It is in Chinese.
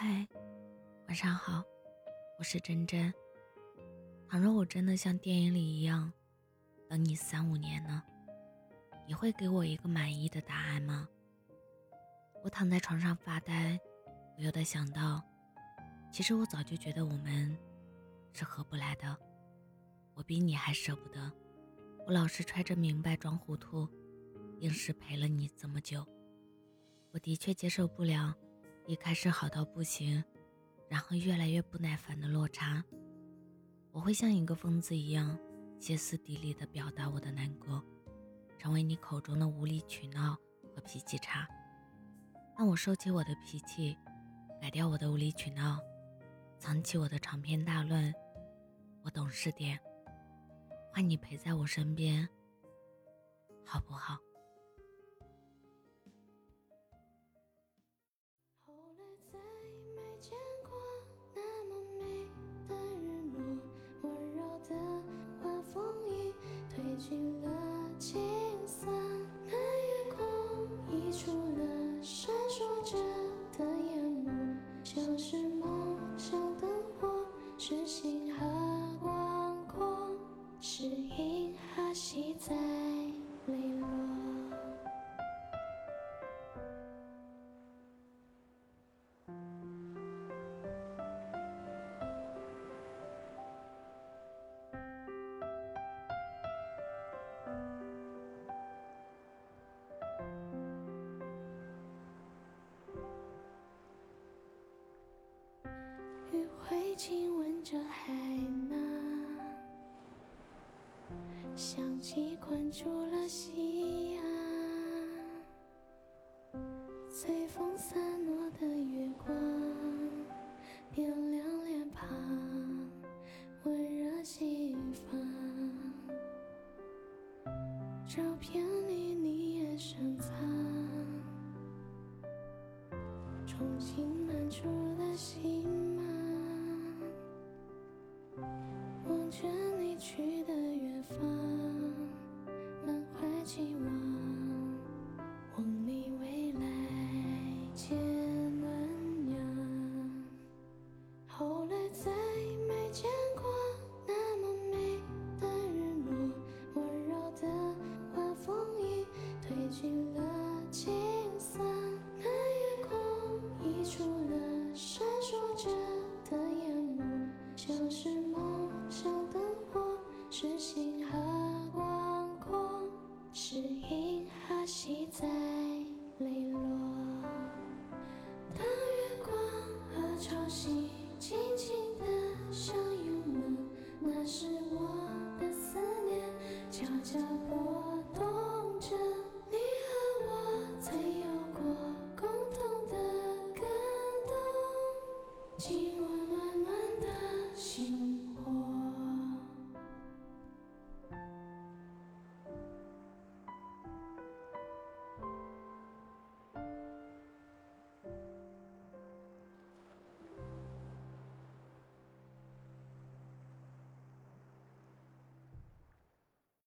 嗨，晚上好，我是真真。倘若我真的像电影里一样等你三五年呢，你会给我一个满意的答案吗？我躺在床上发呆，不由得想到，其实我早就觉得我们是合不来的。我比你还舍不得，我老是揣着明白装糊涂，硬是陪了你这么久。我的确接受不了。一开始好到不行，然后越来越不耐烦的落差。我会像一个疯子一样歇斯底里的表达我的难过，成为你口中的无理取闹和脾气差。但我收起我的脾气，改掉我的无理取闹，藏起我的长篇大论，我懂事点，换你陪在我身边，好不好？亲吻着香气困住了夕阳，随风散落的月光，点亮脸庞，温热心房。照片里你也深藏，憧憬满出的心。着你去期望，望你未来见暖阳。后来再没见过那么美的日落，温柔的晚风已褪尽了青涩，那夜空溢出了闪烁着的烟幕，像是梦。是星河广谁在